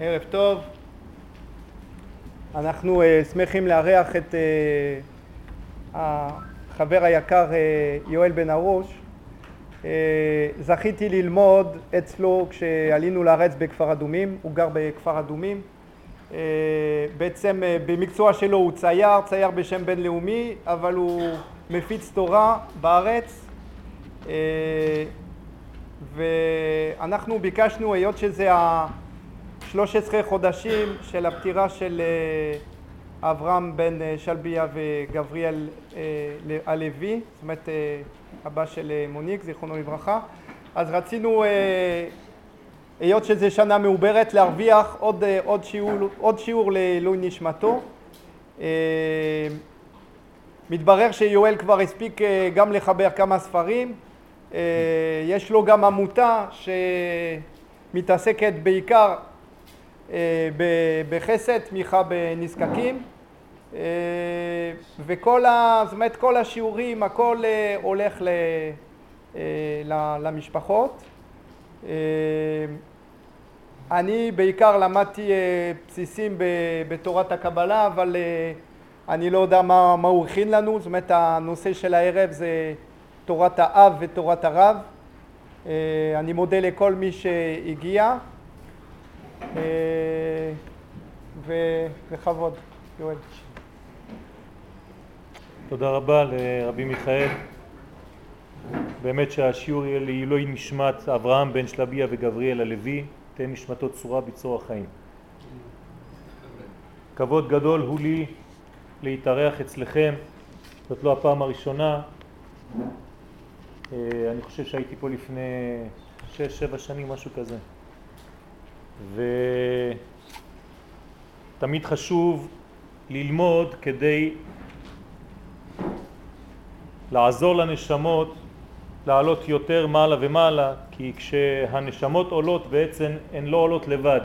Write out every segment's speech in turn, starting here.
ערב טוב. אנחנו uh, שמחים לארח את uh, החבר היקר uh, יואל בן ארוש. Uh, זכיתי ללמוד אצלו כשעלינו לארץ בכפר אדומים, הוא גר בכפר אדומים. Uh, בעצם uh, במקצוע שלו הוא צייר, צייר בשם בינלאומי, אבל הוא מפיץ תורה בארץ. Uh, ואנחנו ביקשנו, היות שזה ה-13 חודשים של הפטירה של אה, אברהם בן אה, שלביה וגבריאל אה, הלוי, זאת אומרת אבא של מוניק, זיכרונו לברכה, אז רצינו, היות שזו שנה מעוברת, להרוויח עוד, עוד, שיעור, עוד שיעור לעילוי נשמתו. מתברר שיואל כבר הספיק גם לחבר כמה ספרים, יש לו גם עמותה שמתעסקת בעיקר בחסד, תמיכה בנזקקים אה, וכל ה... זאת אומרת כל השיעורים, הכל הולך ל... למשפחות. אני בעיקר למדתי בסיסים בתורת הקבלה, אבל אני לא יודע מה, מה הוא הכין לנו, זאת אומרת הנושא של הערב זה תורת האב ותורת הרב. אה, אני מודה לכל מי שהגיע, אה, וכבוד, יואל. תודה רבה לרבי מיכאל. באמת שהשיעור יהיה לעילוי נשמת אברהם בן שלביה וגבריאל הלוי, תן נשמתו צורה בצור החיים. כבוד גדול הוא לי להתארח אצלכם, זאת לא הפעם הראשונה, אה, אני חושב שהייתי פה לפני שש, שבע שנים, משהו כזה. ותמיד חשוב ללמוד כדי לעזור לנשמות לעלות יותר מעלה ומעלה, כי כשהנשמות עולות בעצם הן לא עולות לבד,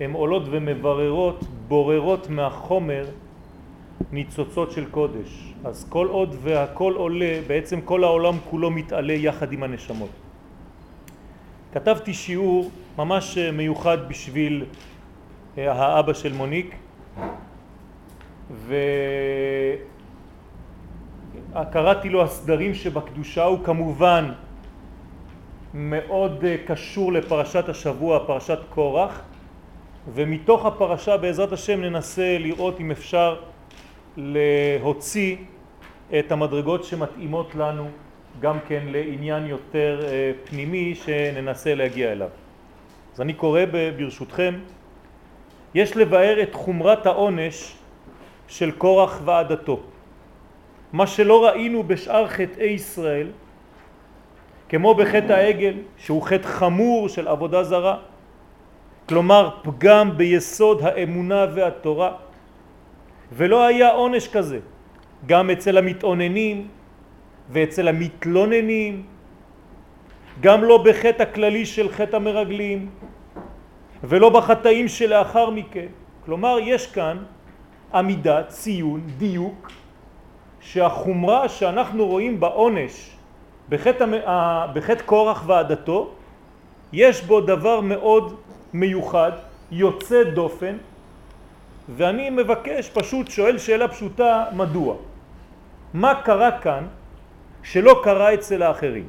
הן עולות ומבררות, בוררות מהחומר ניצוצות של קודש. אז כל עוד והכל עולה, בעצם כל העולם כולו מתעלה יחד עם הנשמות. כתבתי שיעור ממש מיוחד בשביל אה, האבא של מוניק וקראתי לו הסדרים שבקדושה הוא כמובן מאוד אה, קשור לפרשת השבוע, פרשת קורח ומתוך הפרשה בעזרת השם ננסה לראות אם אפשר להוציא את המדרגות שמתאימות לנו גם כן לעניין יותר אה, פנימי שננסה להגיע אליו. אז אני קורא ברשותכם, יש לבאר את חומרת העונש של קורח ועדתו. מה שלא ראינו בשאר חטאי ישראל, כמו בחטא העגל, שהוא חטא חמור של עבודה זרה, כלומר פגם ביסוד האמונה והתורה, ולא היה עונש כזה, גם אצל המתאוננים ואצל המתלוננים, גם לא בחטא הכללי של חטא המרגלים ולא בחטאים שלאחר מכן. כלומר, יש כאן עמידה, ציון, דיוק, שהחומרה שאנחנו רואים בעונש בחטא, בחטא קורח ועדתו, יש בו דבר מאוד מיוחד, יוצא דופן, ואני מבקש, פשוט שואל שאלה פשוטה, מדוע? מה קרה כאן שלא קרה אצל האחרים?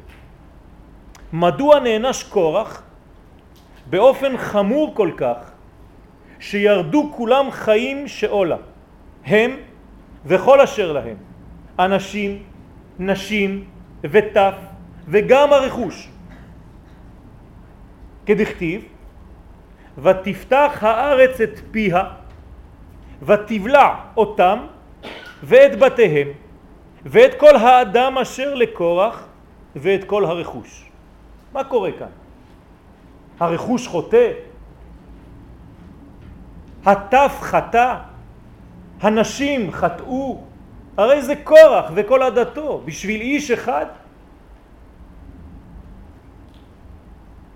מדוע נענש קורח באופן חמור כל כך שירדו כולם חיים שאולה, הם וכל אשר להם, אנשים, נשים וטף וגם הרכוש. כדכתיב, ותפתח הארץ את פיה ותבלע אותם ואת בתיהם ואת כל האדם אשר לקורח ואת כל הרכוש. מה קורה כאן? הרכוש חוטא? הטף חטא? הנשים חטאו? הרי זה קורח וכל עדתו בשביל איש אחד.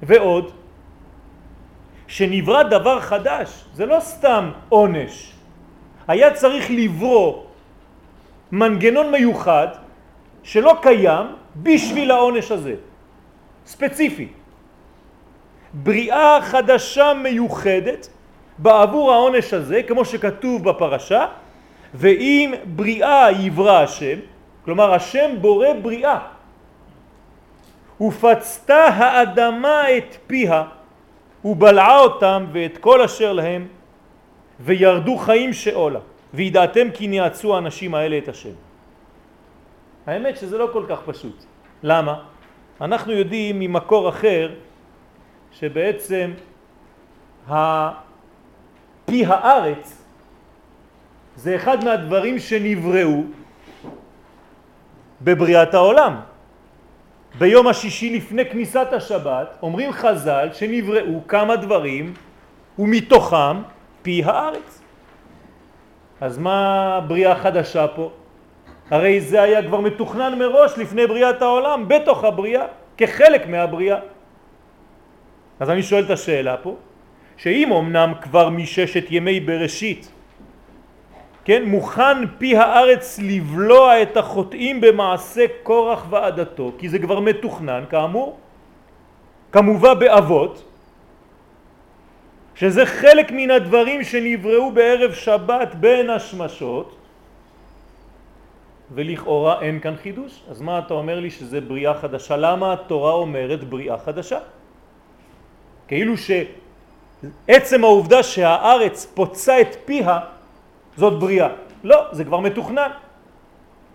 ועוד, שנברא דבר חדש, זה לא סתם עונש, היה צריך לברוא מנגנון מיוחד שלא קיים בשביל העונש הזה, ספציפי. בריאה חדשה מיוחדת בעבור העונש הזה, כמו שכתוב בפרשה, ואם בריאה יברא השם, כלומר השם בורא בריאה, ופצתה האדמה את פיה, ובלעה אותם ואת כל אשר להם, וירדו חיים שאולה, וידעתם כי ניעצו האנשים האלה את השם. האמת שזה לא כל כך פשוט. למה? אנחנו יודעים ממקור אחר שבעצם פי הארץ זה אחד מהדברים שנבראו בבריאת העולם. ביום השישי לפני כניסת השבת אומרים חז"ל שנבראו כמה דברים ומתוכם פי הארץ. אז מה בריאה חדשה פה? הרי זה היה כבר מתוכנן מראש לפני בריאת העולם, בתוך הבריאה, כחלק מהבריאה. אז אני שואל את השאלה פה, שאם אמנם כבר מששת ימי בראשית, כן, מוכן פי הארץ לבלוע את החוטאים במעשה קורח ועדתו, כי זה כבר מתוכנן כאמור, כמובן באבות, שזה חלק מן הדברים שנבראו בערב שבת בין השמשות, ולכאורה אין כאן חידוש. אז מה אתה אומר לי שזה בריאה חדשה? למה התורה אומרת בריאה חדשה? כאילו שעצם העובדה שהארץ פוצה את פיה זאת בריאה. לא, זה כבר מתוכנן.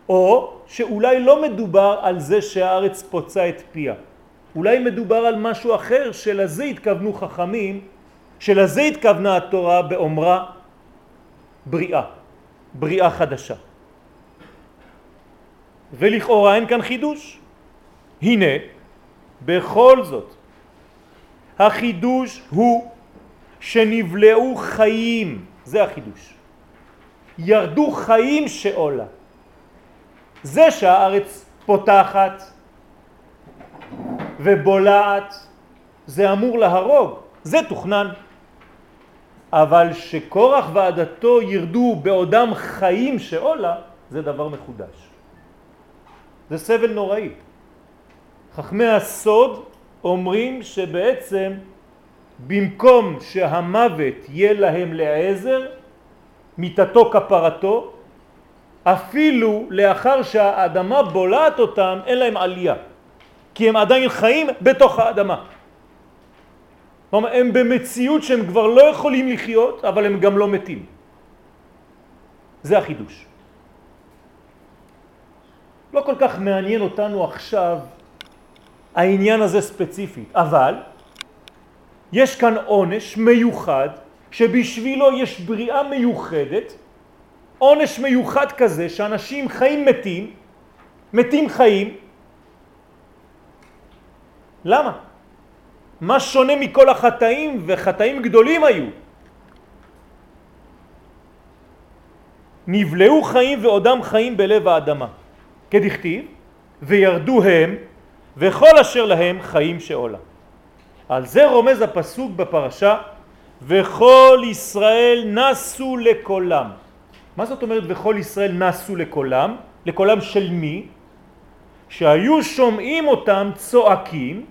או שאולי לא מדובר על זה שהארץ פוצה את פיה. אולי מדובר על משהו אחר שלזה התכוונו חכמים, שלזה התכוונה התורה באומרה בריאה, בריאה חדשה. ולכאורה אין כאן חידוש. הנה, בכל זאת, החידוש הוא שנבלעו חיים, זה החידוש. ירדו חיים שעולה. זה שהארץ פותחת ובולעת, זה אמור להרוג, זה תוכנן. אבל שקורח ועדתו ירדו בעודם חיים שעולה, זה דבר מחודש. זה סבל נוראי. חכמי הסוד אומרים שבעצם במקום שהמוות יהיה להם לעזר, מיתתו כפרתו, אפילו לאחר שהאדמה בולעת אותם אין להם עלייה, כי הם עדיין חיים בתוך האדמה. כלומר, הם במציאות שהם כבר לא יכולים לחיות, אבל הם גם לא מתים. זה החידוש. לא כל כך מעניין אותנו עכשיו העניין הזה ספציפית, אבל יש כאן עונש מיוחד שבשבילו יש בריאה מיוחדת, עונש מיוחד כזה שאנשים חיים מתים, מתים חיים. למה? מה שונה מכל החטאים, וחטאים גדולים היו? נבלעו חיים ועודם חיים בלב האדמה, כדכתיב, וירדו הם וכל אשר להם חיים שעולה. על זה רומז הפסוק בפרשה וכל ישראל נסו לקולם. מה זאת אומרת וכל ישראל נסו לקולם? לקולם של מי? שהיו שומעים אותם צועקים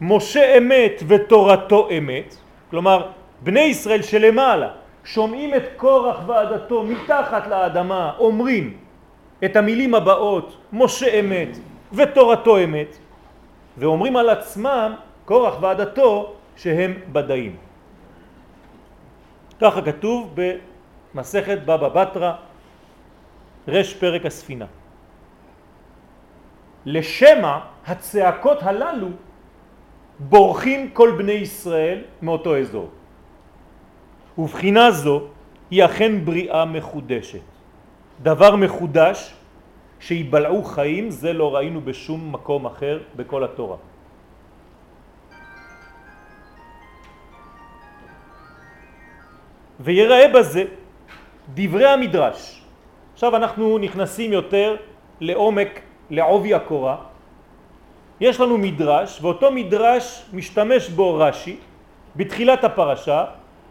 משה אמת ותורתו אמת, כלומר בני ישראל שלמעלה שומעים את קורח ועדתו מתחת לאדמה אומרים את המילים הבאות משה אמת ותורתו אמת ואומרים על עצמם קורח ועדתו שהם בדאים. ככה כתוב במסכת בבא בתרא, רש פרק הספינה. לשמע הצעקות הללו בורחים כל בני ישראל מאותו אזור. ובחינה זו היא אכן בריאה מחודשת. דבר מחודש שיבלעו חיים זה לא ראינו בשום מקום אחר בכל התורה. ויראה בזה דברי המדרש. עכשיו אנחנו נכנסים יותר לעומק, לעובי הקורה. יש לנו מדרש, ואותו מדרש משתמש בו רש"י בתחילת הפרשה,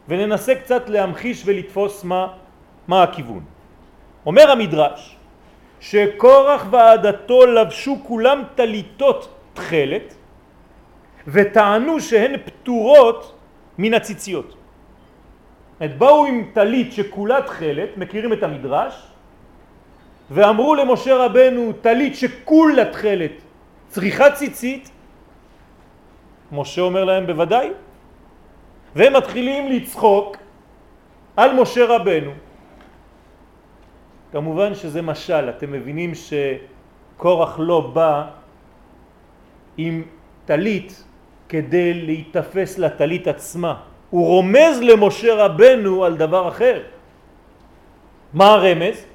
וננסה קצת להמחיש ולתפוס מה, מה הכיוון. אומר המדרש שקורח ועדתו לבשו כולם טליתות תכלת וטענו שהן פטורות מן הציציות. את באו עם טלית שכולה תכלת, מכירים את המדרש, ואמרו למשה רבנו טלית שכולה תכלת, צריכה ציצית? משה אומר להם בוודאי, והם מתחילים לצחוק על משה רבנו. כמובן שזה משל, אתם מבינים שקורח לא בא עם טלית כדי להתאפס לטלית עצמה. הוא רומז למשה רבנו על דבר אחר. מה הרמז?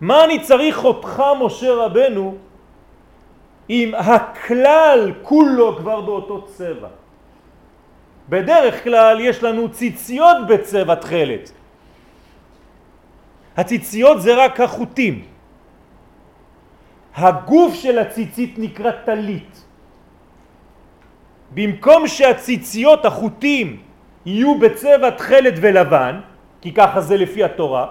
מה אני צריך אותך, משה רבנו, אם הכלל כולו כבר באותו צבע? בדרך כלל יש לנו ציציות בצבע תכלת. הציציות זה רק החוטים. הגוף של הציצית נקרא טלית. במקום שהציציות, החוטים, יהיו בצבע תכלת ולבן, כי ככה זה לפי התורה,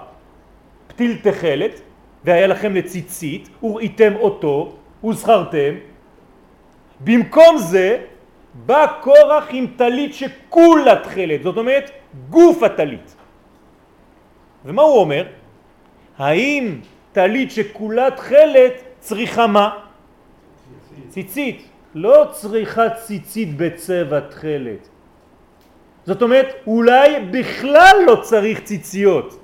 פתיל תכלת, והיה לכם לציצית, וראיתם אותו, וזכרתם, במקום זה בא קורח עם טלית שכולה תכלת, זאת אומרת גוף הטלית. ומה הוא אומר? האם טלית שכולה תכלת צריכה מה? ציצית. לא צריכה ציצית בצבע תכלת. זאת אומרת, אולי בכלל לא צריך ציציות.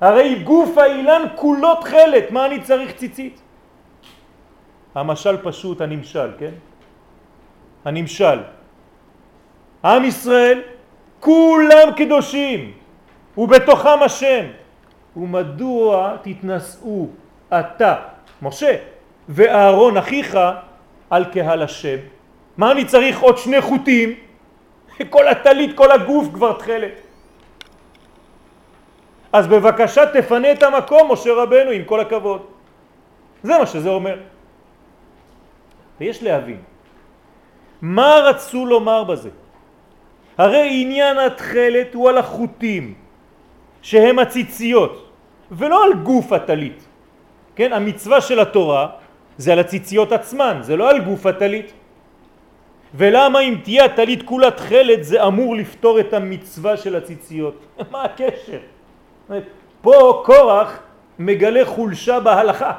הרי גוף האילן כולו תכלת, מה אני צריך ציצית? המשל פשוט, הנמשל, כן? הנמשל. עם ישראל, כולם קדושים, ובתוכם השם. ומדוע תתנשאו אתה, משה, ואהרון אחיך על קהל השם? מה אני צריך עוד שני חוטים? כל הטלית, כל הגוף כבר תכלת. אז בבקשה תפנה את המקום, משה רבנו, עם כל הכבוד. זה מה שזה אומר. ויש להבין, מה רצו לומר בזה? הרי עניין התכלת הוא על החוטים, שהם הציציות, ולא על גוף הטלית. כן, המצווה של התורה זה על הציציות עצמן, זה לא על גוף הטלית. ולמה אם תהיה הטלית כולה תכלת זה אמור לפתור את המצווה של הציציות? מה הקשר? פה קורח מגלה חולשה בהלכה.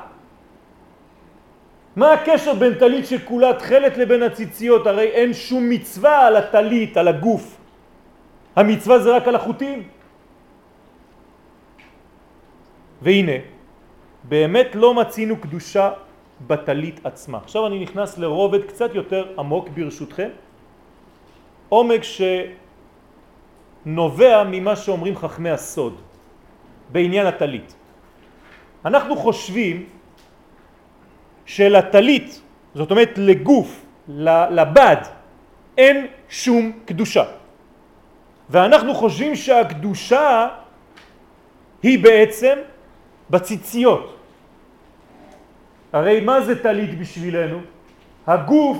מה הקשר בין טלית שכולה תכלת לבין הציציות? הרי אין שום מצווה על הטלית, על הגוף. המצווה זה רק על החוטים. והנה, באמת לא מצינו קדושה בטלית עצמה. עכשיו אני נכנס לרובד קצת יותר עמוק ברשותכם, עומק שנובע ממה שאומרים חכמי הסוד בעניין הטלית. אנחנו חושבים שלטלית, זאת אומרת לגוף, לבד, אין שום קדושה. ואנחנו חושבים שהקדושה היא בעצם בציציות. הרי מה זה טלית בשבילנו? הגוף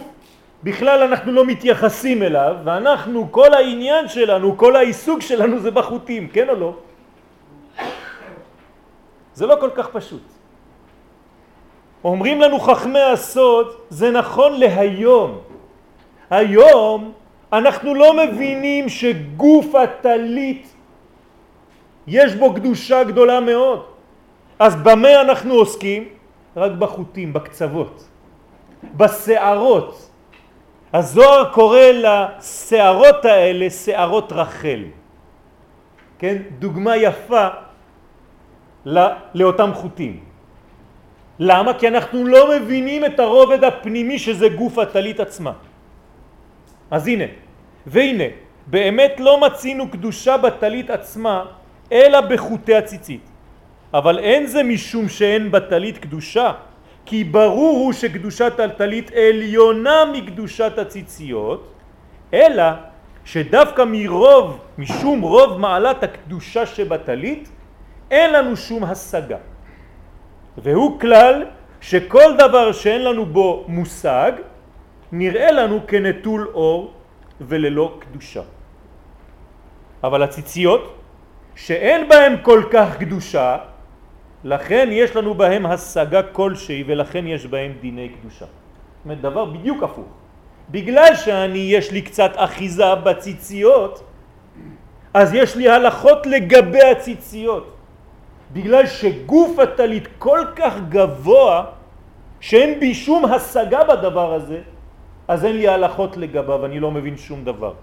בכלל אנחנו לא מתייחסים אליו ואנחנו כל העניין שלנו, כל העיסוק שלנו זה בחוטים, כן או לא? זה לא כל כך פשוט. אומרים לנו חכמי הסוד, זה נכון להיום. היום אנחנו לא מבינים שגוף הטלית יש בו קדושה גדולה מאוד. אז במה אנחנו עוסקים? רק בחוטים, בקצוות, בשערות. הזוהר קורא לשערות האלה שערות רחל. כן? דוגמה יפה לאותם חוטים. למה? כי אנחנו לא מבינים את הרובד הפנימי שזה גוף הטלית עצמה. אז הנה, והנה, באמת לא מצינו קדושה בטלית עצמה אלא בחוטי הציצית. אבל אין זה משום שאין בטלית קדושה, כי ברור הוא שקדושת הטלית עליונה מקדושת הציציות, אלא שדווקא מרוב, משום רוב מעלת הקדושה שבטלית, אין לנו שום השגה. והוא כלל שכל דבר שאין לנו בו מושג, נראה לנו כנטול אור וללא קדושה. אבל הציציות, שאין בהם כל כך קדושה, לכן יש לנו בהם השגה כלשהי ולכן יש בהם דיני קדושה. זאת אומרת דבר בדיוק הפוך. בגלל שאני יש לי קצת אחיזה בציציות, אז יש לי הלכות לגבי הציציות. בגלל שגוף הטלית כל כך גבוה, שאין בי שום השגה בדבר הזה, אז אין לי הלכות לגביו, אני לא מבין שום דבר.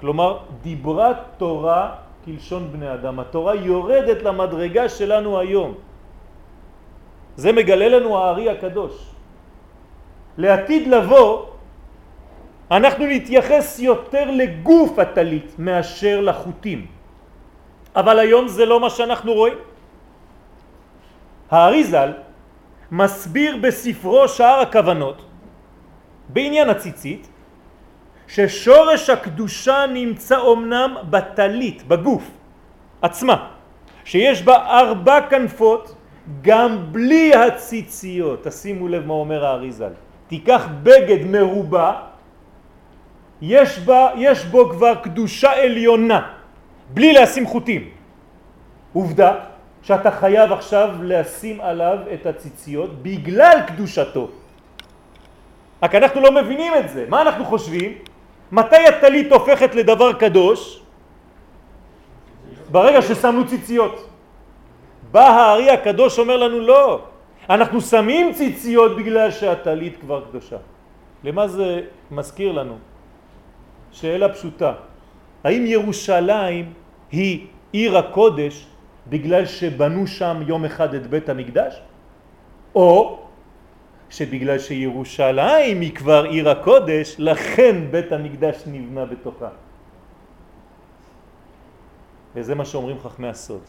כלומר, דיברה תורה כלשון בני אדם. התורה יורדת למדרגה שלנו היום. זה מגלה לנו הארי הקדוש. לעתיד לבוא, אנחנו נתייחס יותר לגוף הטלית מאשר לחוטים. אבל היום זה לא מה שאנחנו רואים. האריזל מסביר בספרו שער הכוונות בעניין הציצית ששורש הקדושה נמצא אומנם בטלית, בגוף עצמה, שיש בה ארבע כנפות גם בלי הציציות. תשימו לב מה אומר האריזל. תיקח בגד מרובע, יש, בה, יש בו כבר קדושה עליונה, בלי לשים חוטים. עובדה שאתה חייב עכשיו לשים עליו את הציציות בגלל קדושתו. רק אנחנו לא מבינים את זה. מה אנחנו חושבים? מתי הטלית הופכת לדבר קדוש? ברגע ששמנו ציציות. בא הארי הקדוש אומר לנו לא, אנחנו שמים ציציות בגלל שהטלית כבר קדושה. למה זה מזכיר לנו? שאלה פשוטה, האם ירושלים היא עיר הקודש בגלל שבנו שם יום אחד את בית המקדש? או שבגלל שירושלים היא כבר עיר הקודש, לכן בית המקדש נבנה בתוכה. וזה מה שאומרים חכמי הסוד.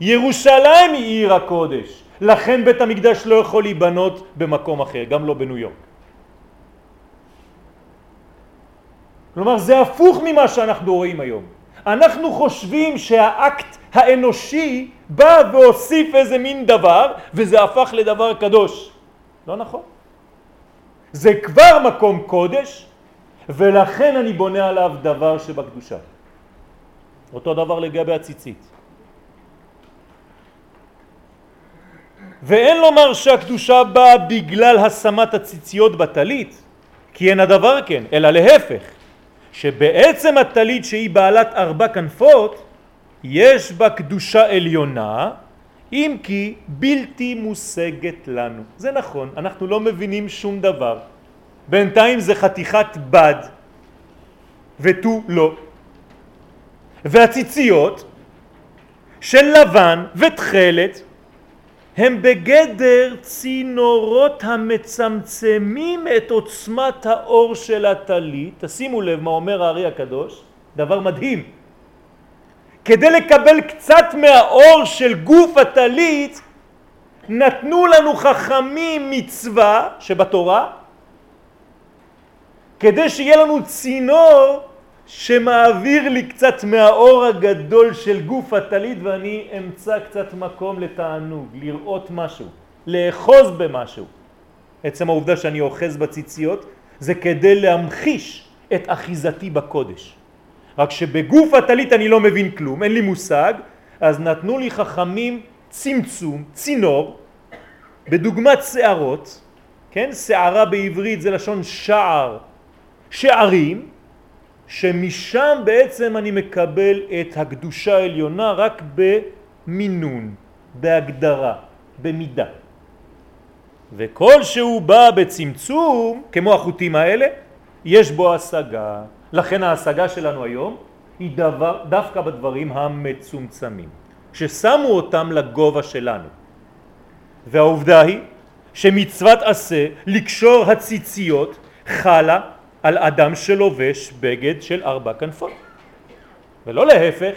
ירושלים היא עיר הקודש, לכן בית המקדש לא יכול להיבנות במקום אחר, גם לא בניו יורק. כלומר זה הפוך ממה שאנחנו רואים היום. אנחנו חושבים שהאקט האנושי בא והוסיף איזה מין דבר וזה הפך לדבר קדוש. לא נכון. זה כבר מקום קודש ולכן אני בונה עליו דבר שבקדושה. אותו דבר לגבי הציצית. ואין לומר שהקדושה באה בגלל השמת הציציות בטלית, כי אין הדבר כן, אלא להפך, שבעצם הטלית שהיא בעלת ארבע כנפות, יש בה קדושה עליונה, אם כי בלתי מושגת לנו. זה נכון, אנחנו לא מבינים שום דבר. בינתיים זה חתיכת בד ותו לא. והציציות של לבן ותכלת הם בגדר צינורות המצמצמים את עוצמת האור של הטלית. תשימו לב מה אומר הארי הקדוש, דבר מדהים. כדי לקבל קצת מהאור של גוף הטלית נתנו לנו חכמים מצווה שבתורה כדי שיהיה לנו צינור שמעביר לי קצת מהאור הגדול של גוף הטלית ואני אמצא קצת מקום לתענוג, לראות משהו, לאחוז במשהו. עצם העובדה שאני אוחז בציציות זה כדי להמחיש את אחיזתי בקודש. רק שבגוף הטלית אני לא מבין כלום, אין לי מושג, אז נתנו לי חכמים צמצום, צינור, בדוגמת שערות, כן? שערה בעברית זה לשון שער, שערים, שמשם בעצם אני מקבל את הקדושה העליונה רק במינון, בהגדרה, במידה. וכל שהוא בא בצמצום, כמו החוטים האלה, יש בו השגה. לכן ההשגה שלנו היום היא דבר, דווקא בדברים המצומצמים, ששמו אותם לגובה שלנו. והעובדה היא שמצוות עשה לקשור הציציות חלה על אדם שלובש בגד של ארבע כנפות. ולא להפך,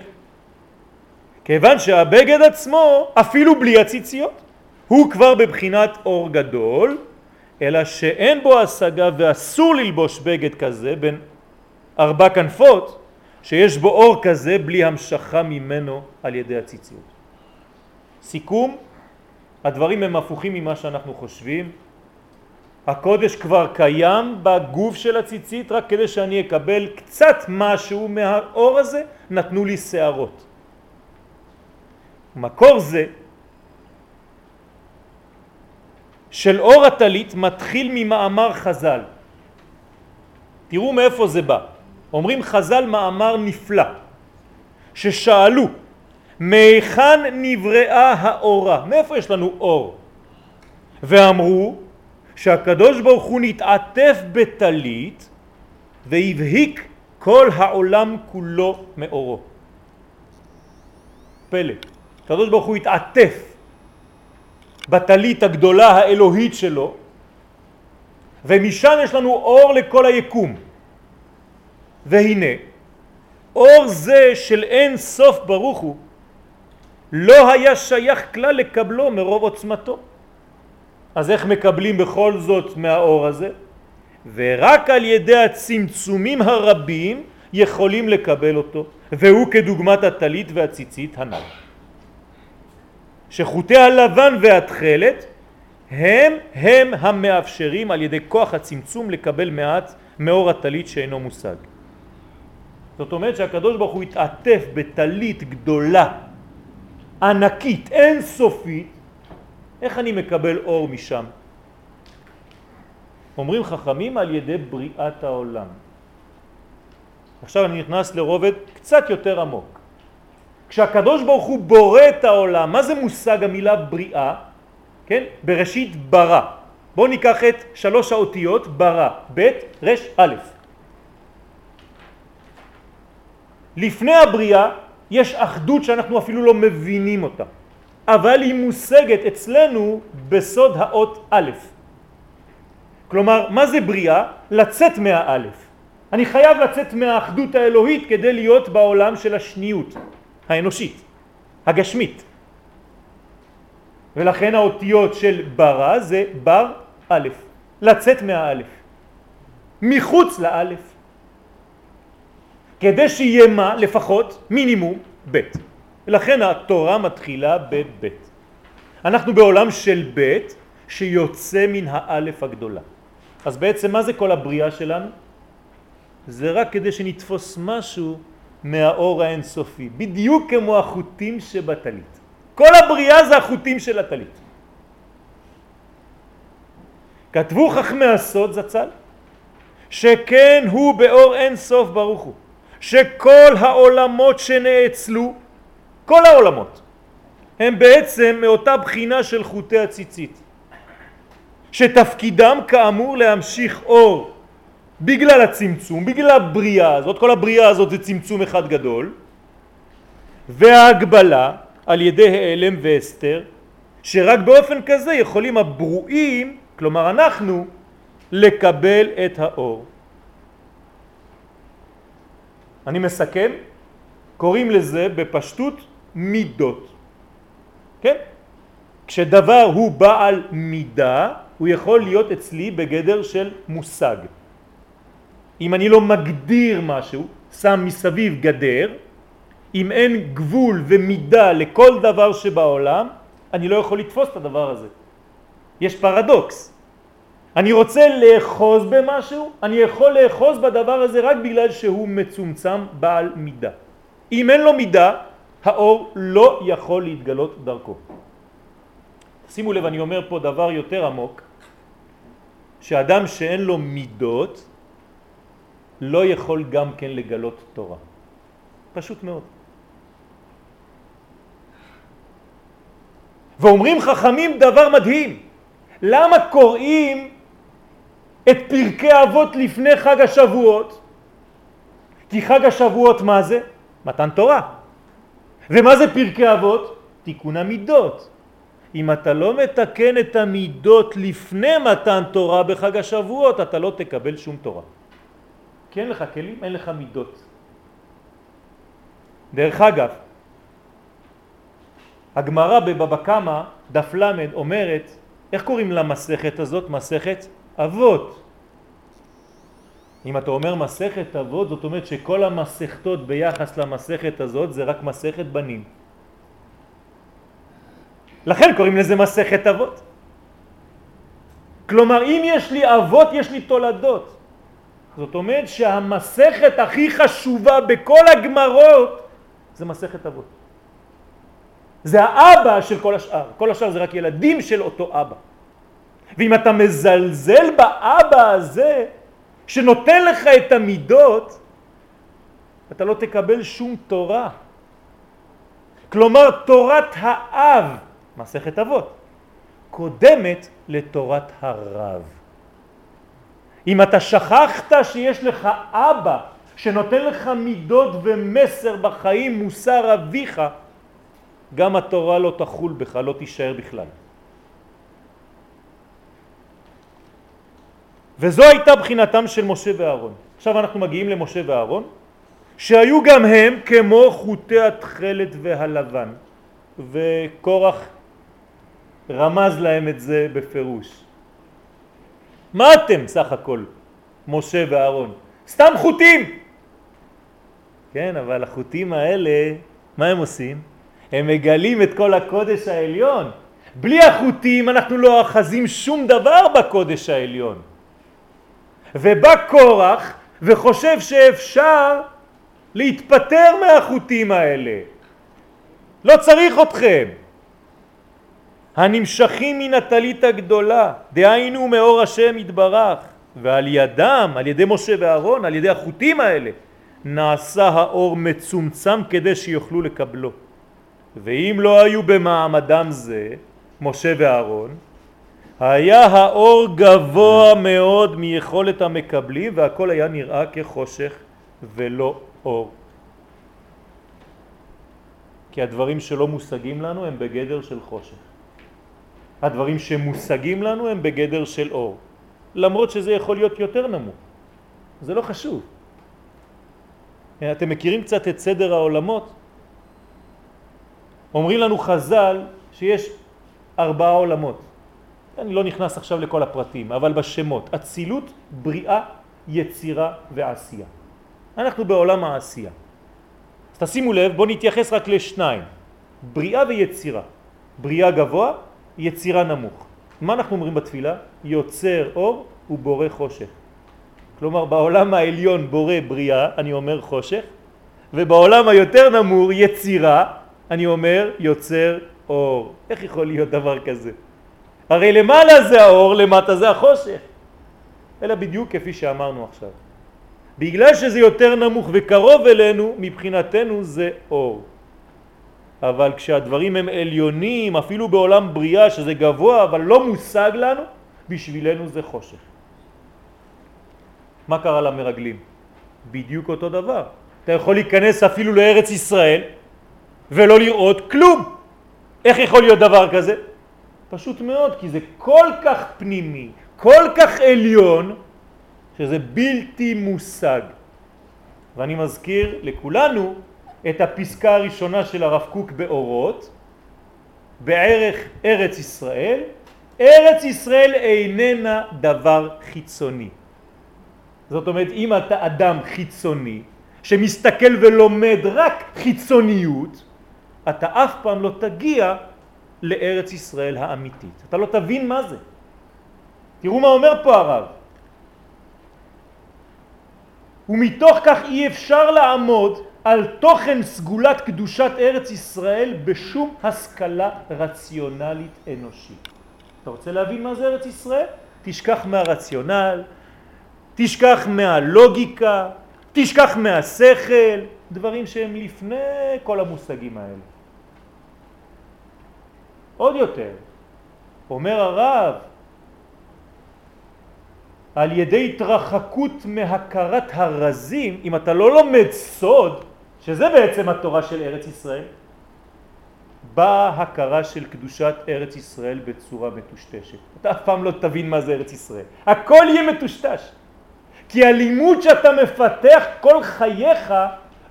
כיוון שהבגד עצמו, אפילו בלי הציציות, הוא כבר בבחינת אור גדול, אלא שאין בו השגה ואסור ללבוש בגד כזה בין ארבע כנפות, שיש בו אור כזה בלי המשכה ממנו על ידי הציציות. סיכום, הדברים הם הפוכים ממה שאנחנו חושבים, הקודש כבר קיים בגוף של הציצית רק כדי שאני אקבל קצת משהו מהאור הזה, נתנו לי שערות. מקור זה של אור הטלית מתחיל ממאמר חז"ל. תראו מאיפה זה בא. אומרים חז"ל מאמר נפלא, ששאלו מהיכן נבראה האורה? מאיפה יש לנו אור? ואמרו שהקדוש ברוך הוא נתעטף בטלית והבהיק כל העולם כולו מאורו. פלא. הקדוש ברוך הוא התעטף בטלית הגדולה האלוהית שלו ומשם יש לנו אור לכל היקום. והנה, אור זה של אין סוף ברוך הוא לא היה שייך כלל לקבלו מרוב עוצמתו. אז איך מקבלים בכל זאת מהאור הזה? ורק על ידי הצמצומים הרבים יכולים לקבל אותו, והוא כדוגמת הטלית והציצית הנ"ל. שחוטי הלבן והתכלת הם הם המאפשרים על ידי כוח הצמצום לקבל מעט מאור הטלית שאינו מושג. זאת אומרת שהקדוש ברוך הוא התעטף בטלית גדולה, ענקית, אינסופית, איך אני מקבל אור משם? אומרים חכמים על ידי בריאת העולם. עכשיו אני נכנס לרובד קצת יותר עמוק. כשהקדוש ברוך הוא בורא את העולם, מה זה מושג המילה בריאה? כן? בראשית ברא. בואו ניקח את שלוש האותיות ברא, ב' ר' א'. לפני הבריאה יש אחדות שאנחנו אפילו לא מבינים אותה, אבל היא מושגת אצלנו בסוד האות א'. כלומר, מה זה בריאה? לצאת מהאלף. אני חייב לצאת מהאחדות האלוהית כדי להיות בעולם של השניות האנושית, הגשמית. ולכן האותיות של ברא זה בר א', לצאת מהאלף, מחוץ לאלף, כדי שיהיה מה? לפחות מינימום ב'. ולכן התורה מתחילה בב'. אנחנו בעולם של ב' שיוצא מן האלף הגדולה. אז בעצם מה זה כל הבריאה שלנו? זה רק כדי שנתפוס משהו מהאור האינסופי, בדיוק כמו החוטים שבטלית. כל הבריאה זה החוטים של הטלית. כתבו חכמי הסוד זצ"ל, שכן הוא באור אין סוף ברוך הוא, שכל העולמות שנאצלו, כל העולמות, הם בעצם מאותה בחינה של חוטי הציצית. שתפקידם כאמור להמשיך אור בגלל הצמצום, בגלל הבריאה הזאת, כל הבריאה הזאת זה צמצום אחד גדול, וההגבלה על ידי העלם והסתר, שרק באופן כזה יכולים הברואים, כלומר אנחנו, לקבל את האור. אני מסכם, קוראים לזה בפשטות מידות. כן? כשדבר הוא בעל מידה, הוא יכול להיות אצלי בגדר של מושג. אם אני לא מגדיר משהו, שם מסביב גדר, אם אין גבול ומידה לכל דבר שבעולם, אני לא יכול לתפוס את הדבר הזה. יש פרדוקס. אני רוצה לאחוז במשהו, אני יכול לאחוז בדבר הזה רק בגלל שהוא מצומצם בעל מידה. אם אין לו מידה, האור לא יכול להתגלות דרכו. שימו לב, אני אומר פה דבר יותר עמוק. שאדם שאין לו מידות לא יכול גם כן לגלות תורה. פשוט מאוד. ואומרים חכמים דבר מדהים, למה קוראים את פרקי אבות לפני חג השבועות? כי חג השבועות מה זה? מתן תורה. ומה זה פרקי אבות? תיקון המידות. אם אתה לא מתקן את המידות לפני מתן תורה בחג השבועות, אתה לא תקבל שום תורה. כי אין לך כלים, אין לך מידות. דרך אגב, הגמרא בבבא קמא, דף למד, אומרת, איך קוראים למסכת הזאת? מסכת אבות. אם אתה אומר מסכת אבות, זאת אומרת שכל המסכתות ביחס למסכת הזאת זה רק מסכת בנים. לכן קוראים לזה מסכת אבות. כלומר, אם יש לי אבות, יש לי תולדות. זאת אומרת שהמסכת הכי חשובה בכל הגמרות זה מסכת אבות. זה האבא של כל השאר. כל השאר זה רק ילדים של אותו אבא. ואם אתה מזלזל באבא הזה, שנותן לך את המידות, אתה לא תקבל שום תורה. כלומר, תורת האב, מסכת אבות, קודמת לתורת הרב. אם אתה שכחת שיש לך אבא שנותן לך מידות ומסר בחיים, מוסר אביך, גם התורה לא תחול בך, לא תישאר בכלל. וזו הייתה בחינתם של משה ואהרון. עכשיו אנחנו מגיעים למשה ואהרון, שהיו גם הם כמו חוטי התכלת והלבן, וקורח רמז להם את זה בפירוש. מה אתם סך הכל, משה ואהרון? סתם חוטים! כן, אבל החוטים האלה, מה הם עושים? הם מגלים את כל הקודש העליון. בלי החוטים אנחנו לא אחזים שום דבר בקודש העליון. ובא קורח וחושב שאפשר להתפטר מהחוטים האלה. לא צריך אתכם. הנמשכים מן הטלית הגדולה, דהיינו מאור השם יתברך, ועל ידם, על ידי משה ואהרון, על ידי החוטים האלה, נעשה האור מצומצם כדי שיוכלו לקבלו. ואם לא היו במעמדם זה, משה ואהרון, היה האור גבוה מאוד מיכולת המקבלים והכל היה נראה כחושך ולא אור. כי הדברים שלא מושגים לנו הם בגדר של חושך. הדברים שמושגים לנו הם בגדר של אור. למרות שזה יכול להיות יותר נמוך. זה לא חשוב. אתם מכירים קצת את סדר העולמות? אומרים לנו חז"ל שיש ארבעה עולמות. אני לא נכנס עכשיו לכל הפרטים, אבל בשמות, אצילות, בריאה, יצירה ועשייה. אנחנו בעולם העשייה. אז תשימו לב, בואו נתייחס רק לשניים, בריאה ויצירה. בריאה גבוה, יצירה נמוך. מה אנחנו אומרים בתפילה? יוצר אור ובורא חושך. כלומר בעולם העליון בורא בריאה, אני אומר חושך, ובעולם היותר נמור יצירה, אני אומר יוצר אור. איך יכול להיות דבר כזה? הרי למעלה זה האור, למטה זה החושך. אלא בדיוק כפי שאמרנו עכשיו. בגלל שזה יותר נמוך וקרוב אלינו, מבחינתנו זה אור. אבל כשהדברים הם עליונים, אפילו בעולם בריאה שזה גבוה אבל לא מושג לנו, בשבילנו זה חושך. מה קרה למרגלים? בדיוק אותו דבר. אתה יכול להיכנס אפילו לארץ ישראל ולא לראות כלום. איך יכול להיות דבר כזה? פשוט מאוד, כי זה כל כך פנימי, כל כך עליון, שזה בלתי מושג. ואני מזכיר לכולנו את הפסקה הראשונה של הרב קוק באורות, בערך ארץ ישראל, ארץ ישראל איננה דבר חיצוני. זאת אומרת, אם אתה אדם חיצוני, שמסתכל ולומד רק חיצוניות, אתה אף פעם לא תגיע לארץ ישראל האמיתית. אתה לא תבין מה זה. תראו מה אומר פה הרב. ומתוך כך אי אפשר לעמוד על תוכן סגולת קדושת ארץ ישראל בשום השכלה רציונלית אנושית. אתה רוצה להבין מה זה ארץ ישראל? תשכח מהרציונל, תשכח מהלוגיקה, תשכח מהשכל, דברים שהם לפני כל המושגים האלה. עוד יותר, אומר הרב, על ידי התרחקות מהכרת הרזים, אם אתה לא לומד סוד, שזה בעצם התורה של ארץ ישראל, באה הכרה של קדושת ארץ ישראל בצורה מטושטשת. אתה אף פעם לא תבין מה זה ארץ ישראל. הכל יהיה מטושטש. כי הלימוד שאתה מפתח כל חייך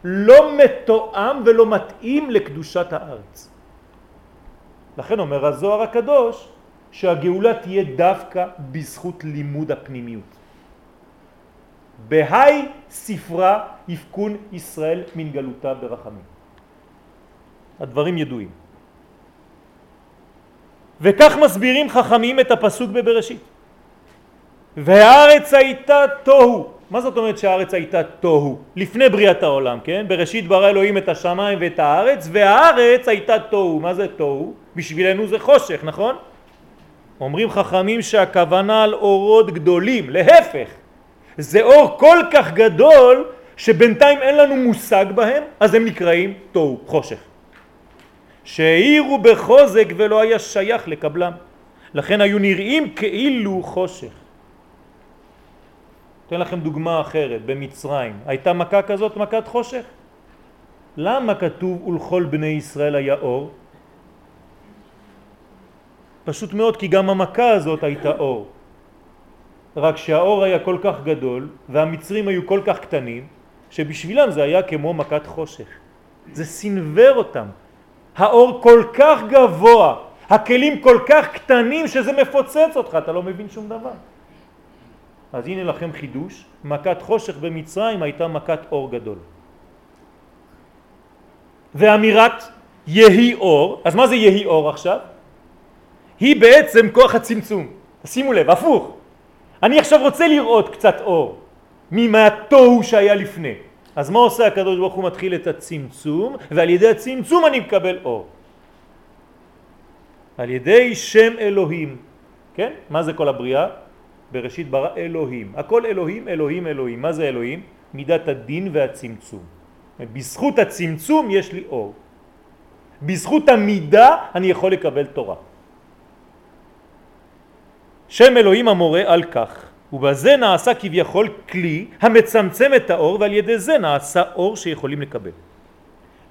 לא מתואם ולא מתאים לקדושת הארץ. לכן אומר הזוהר הקדוש שהגאולה תהיה דווקא בזכות לימוד הפנימיות. בהי ספרה יפקון ישראל מן גלותה ברחמים. הדברים ידועים. וכך מסבירים חכמים את הפסוק בבראשית. והארץ הייתה תוהו. מה זאת אומרת שהארץ הייתה תוהו? לפני בריאת העולם, כן? בראשית ברא אלוהים את השמיים ואת הארץ, והארץ הייתה תוהו. מה זה תוהו? בשבילנו זה חושך, נכון? אומרים חכמים שהכוונה על אורות גדולים, להפך. זה אור כל כך גדול שבינתיים אין לנו מושג בהם, אז הם נקראים תוהו, חושך. שהאירו בחוזק ולא היה שייך לקבלם. לכן היו נראים כאילו חושך. אתן לכם דוגמה אחרת, במצרים. הייתה מכה כזאת, מכת חושך? למה כתוב ולכל בני ישראל היה אור? פשוט מאוד כי גם המכה הזאת הייתה אור. רק שהאור היה כל כך גדול והמצרים היו כל כך קטנים שבשבילם זה היה כמו מכת חושך. זה סנבר אותם. האור כל כך גבוה, הכלים כל כך קטנים שזה מפוצץ אותך, אתה לא מבין שום דבר. אז הנה לכם חידוש, מכת חושך במצרים הייתה מכת אור גדול. ואמירת יהי אור, אז מה זה יהי אור עכשיו? היא בעצם כוח הצמצום. שימו לב, הפוך. אני עכשיו רוצה לראות קצת אור ממהתוהו שהיה לפני. אז מה עושה הקדוש ברוך הוא מתחיל את הצמצום, ועל ידי הצמצום אני מקבל אור. על ידי שם אלוהים, כן? מה זה כל הבריאה? בראשית ברא אלוהים. הכל אלוהים, אלוהים, אלוהים. מה זה אלוהים? מידת הדין והצמצום. בזכות הצמצום יש לי אור. בזכות המידה אני יכול לקבל תורה. שם אלוהים המורה על כך, ובזה נעשה כביכול כלי המצמצם את האור ועל ידי זה נעשה אור שיכולים לקבל.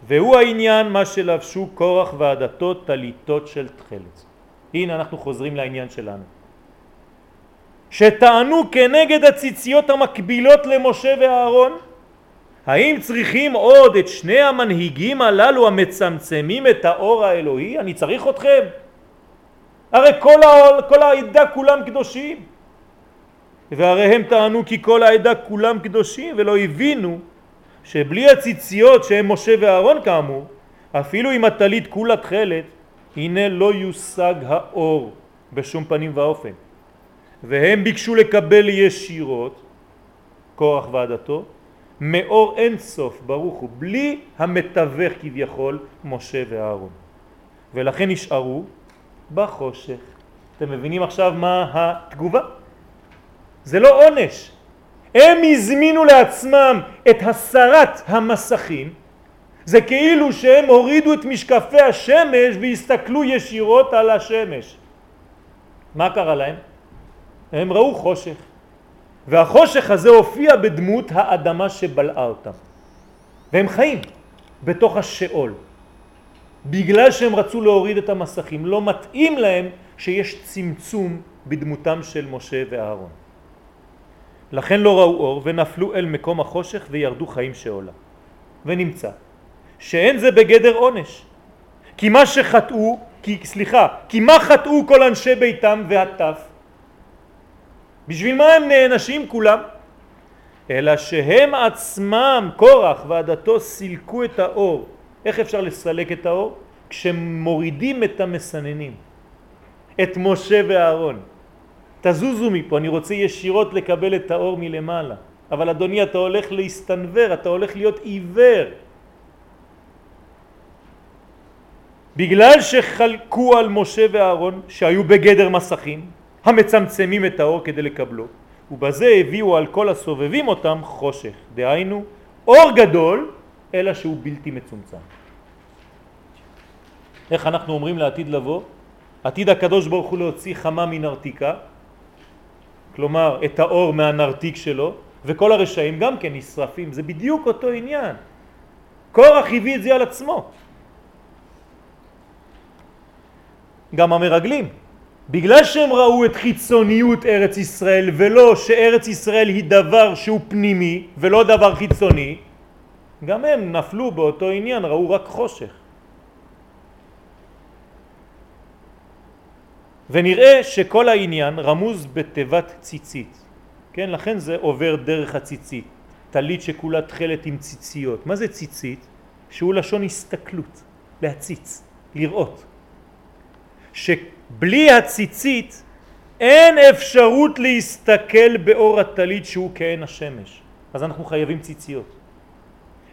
והוא העניין מה שלבשו קורח ועדתו טליתות של תכלת. הנה אנחנו חוזרים לעניין שלנו. שטענו כנגד הציציות המקבילות למשה ואהרון האם צריכים עוד את שני המנהיגים הללו המצמצמים את האור האלוהי? אני צריך אתכם. הרי כל, ה... כל העדה כולם קדושים. והרי הם טענו כי כל העדה כולם קדושים ולא הבינו שבלי הציציות שהם משה ואהרון כאמור, אפילו אם הטלית כולה תכלת, הנה לא יושג האור בשום פנים ואופן. והם ביקשו לקבל ישירות, כוח ועדתו, מאור אין סוף ברוך הוא, בלי המתווך כביכול משה ואהרון. ולכן נשארו בחושך. אתם מבינים עכשיו מה התגובה? זה לא עונש. הם הזמינו לעצמם את הסרת המסכים, זה כאילו שהם הורידו את משקפי השמש והסתכלו ישירות על השמש. מה קרה להם? הם ראו חושך. והחושך הזה הופיע בדמות האדמה שבלעה אותם. והם חיים בתוך השאול. בגלל שהם רצו להוריד את המסכים, לא מתאים להם שיש צמצום בדמותם של משה ואהרון. לכן לא ראו אור ונפלו אל מקום החושך וירדו חיים שאולה. ונמצא שאין זה בגדר עונש. כי מה שחטאו, כי, סליחה, כי מה חטאו כל אנשי ביתם והטף? בשביל מה הם נענשים כולם? אלא שהם עצמם, קורח ועדתו, סילקו את האור. איך אפשר לסלק את האור? כשמורידים את המסננים, את משה ואהרון. תזוזו מפה, אני רוצה ישירות לקבל את האור מלמעלה. אבל אדוני, אתה הולך להסתנבר, אתה הולך להיות עיוור. בגלל שחלקו על משה ואהרון, שהיו בגדר מסכים, המצמצמים את האור כדי לקבלו, ובזה הביאו על כל הסובבים אותם חושך, דהיינו אור גדול, אלא שהוא בלתי מצומצם. איך אנחנו אומרים לעתיד לבוא? עתיד הקדוש ברוך הוא להוציא חמה מנרתיקה, כלומר את האור מהנרתיק שלו, וכל הרשעים גם כן נשרפים, זה בדיוק אותו עניין. קורח הביא את זה על עצמו. גם המרגלים, בגלל שהם ראו את חיצוניות ארץ ישראל ולא שארץ ישראל היא דבר שהוא פנימי ולא דבר חיצוני, גם הם נפלו באותו עניין, ראו רק חושך. ונראה שכל העניין רמוז בתיבת ציצית, כן? לכן זה עובר דרך הציצית, טלית שכולה תכלת עם ציציות. מה זה ציצית? שהוא לשון הסתכלות, להציץ, לראות. שבלי הציצית אין אפשרות להסתכל באור הטלית שהוא כעין השמש. אז אנחנו חייבים ציציות.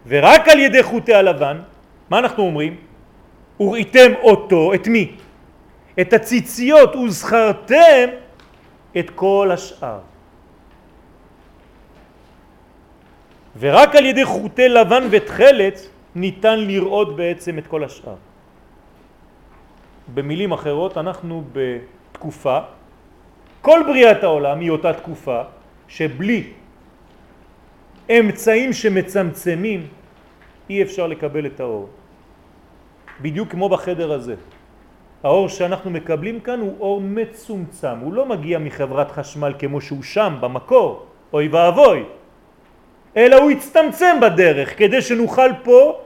ורק על ידי חוטי הלבן, מה אנחנו אומרים? וראיתם אותו, את מי? את הציציות וזכרתם את כל השאר. ורק על ידי חוטי לבן ותכלת ניתן לראות בעצם את כל השאר. במילים אחרות אנחנו בתקופה, כל בריאת העולם היא אותה תקופה שבלי אמצעים שמצמצמים אי אפשר לקבל את האור. בדיוק כמו בחדר הזה. האור שאנחנו מקבלים כאן הוא אור מצומצם, הוא לא מגיע מחברת חשמל כמו שהוא שם במקור, אוי ואבוי, אלא הוא הצטמצם בדרך כדי שנוכל פה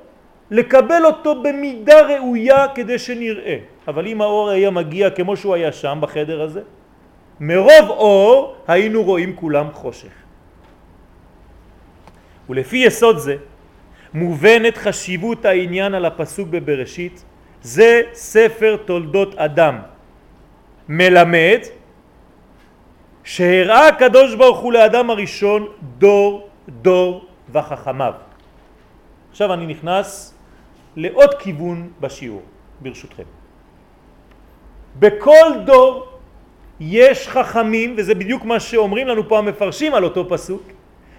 לקבל אותו במידה ראויה כדי שנראה. אבל אם האור היה מגיע כמו שהוא היה שם בחדר הזה, מרוב אור היינו רואים כולם חושך. ולפי יסוד זה מובנת חשיבות העניין על הפסוק בבראשית זה ספר תולדות אדם מלמד שהראה הקדוש ברוך הוא לאדם הראשון דור דור וחכמיו. עכשיו אני נכנס לעוד כיוון בשיעור ברשותכם. בכל דור יש חכמים וזה בדיוק מה שאומרים לנו פה המפרשים על אותו פסוק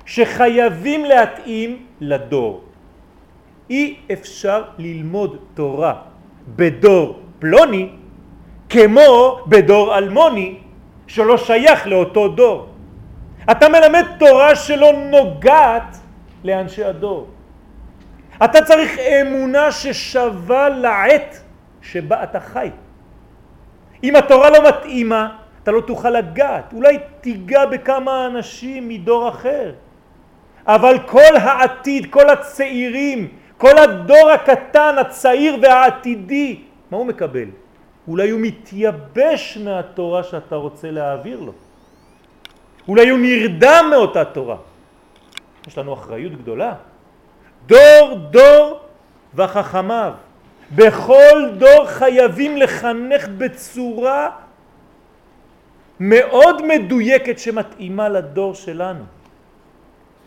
שחייבים להתאים לדור. אי אפשר ללמוד תורה בדור פלוני כמו בדור אלמוני שלא שייך לאותו דור. אתה מלמד תורה שלא נוגעת לאנשי הדור. אתה צריך אמונה ששווה לעת שבה אתה חי. אם התורה לא מתאימה, אתה לא תוכל לגעת. אולי תיגע בכמה אנשים מדור אחר. אבל כל העתיד, כל הצעירים, כל הדור הקטן, הצעיר והעתידי, מה הוא מקבל? אולי הוא מתייבש מהתורה שאתה רוצה להעביר לו. אולי הוא נרדם מאותה תורה. יש לנו אחריות גדולה. דור דור וחכמיו. בכל דור חייבים לחנך בצורה מאוד מדויקת שמתאימה לדור שלנו.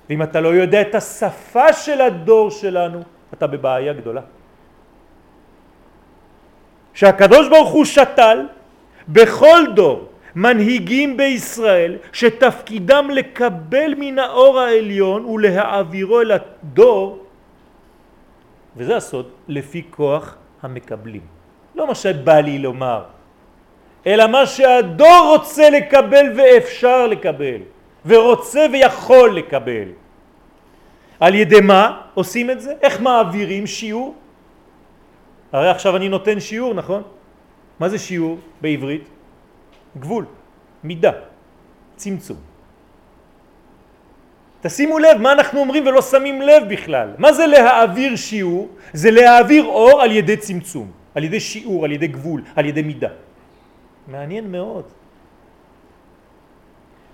ואם אתה לא יודע את השפה של הדור שלנו, אתה בבעיה גדולה. שהקדוש ברוך הוא שתל בכל דור מנהיגים בישראל שתפקידם לקבל מן האור העליון ולהעבירו אל הדור וזה הסוד לפי כוח המקבלים לא מה שבא לי לומר אלא מה שהדור רוצה לקבל ואפשר לקבל ורוצה ויכול לקבל על ידי מה עושים את זה? איך מעבירים שיעור? הרי עכשיו אני נותן שיעור, נכון? מה זה שיעור בעברית? גבול, מידה, צמצום. תשימו לב מה אנחנו אומרים ולא שמים לב בכלל. מה זה להעביר שיעור? זה להעביר אור על ידי צמצום, על ידי שיעור, על ידי גבול, על ידי מידה. מעניין מאוד.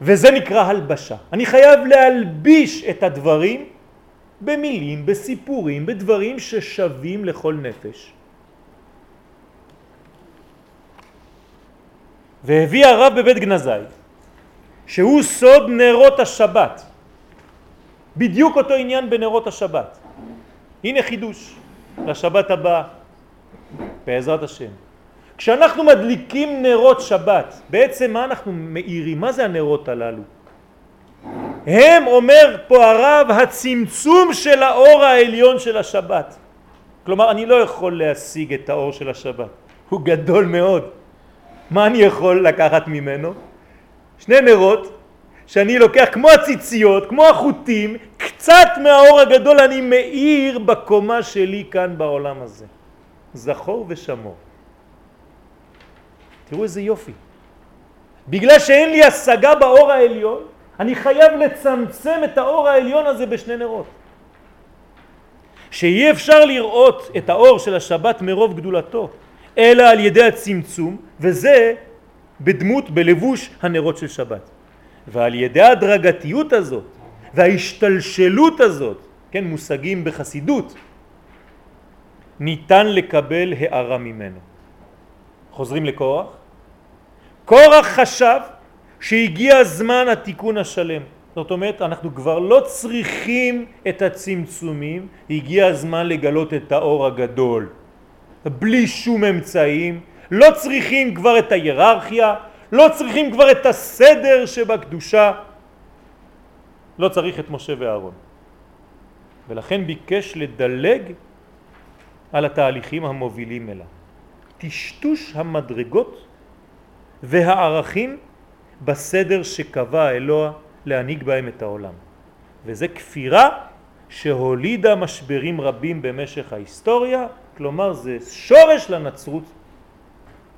וזה נקרא הלבשה. אני חייב להלביש את הדברים במילים, בסיפורים, בדברים ששווים לכל נפש. והביא הרב בבית גנזי שהוא סוד נרות השבת בדיוק אותו עניין בנרות השבת הנה חידוש לשבת הבאה בעזרת השם כשאנחנו מדליקים נרות שבת בעצם מה אנחנו מאירים? מה זה הנרות הללו? הם אומר פה הרב הצמצום של האור העליון של השבת כלומר אני לא יכול להשיג את האור של השבת הוא גדול מאוד מה אני יכול לקחת ממנו? שני נרות שאני לוקח כמו הציציות, כמו החוטים, קצת מהאור הגדול אני מאיר בקומה שלי כאן בעולם הזה. זכור ושמור. תראו איזה יופי. בגלל שאין לי השגה באור העליון, אני חייב לצמצם את האור העליון הזה בשני נרות. שאי אפשר לראות את האור של השבת מרוב גדולתו, אלא על ידי הצמצום, וזה בדמות, בלבוש הנרות של שבת. ועל ידי ההדרגתיות הזאת וההשתלשלות הזאת, כן, מושגים בחסידות, ניתן לקבל הערה ממנו. חוזרים לקורח. קורח חשב שהגיע זמן התיקון השלם. זאת אומרת, אנחנו כבר לא צריכים את הצמצומים, הגיע הזמן לגלות את האור הגדול. בלי שום אמצעים, לא צריכים כבר את ההיררכיה, לא צריכים כבר את הסדר שבקדושה, לא צריך את משה ואהרון. ולכן ביקש לדלג על התהליכים המובילים אליו. טשטוש המדרגות והערכים בסדר שקבע אלוה להנהיג בהם את העולם. וזה כפירה שהולידה משברים רבים במשך ההיסטוריה, כלומר זה שורש לנצרות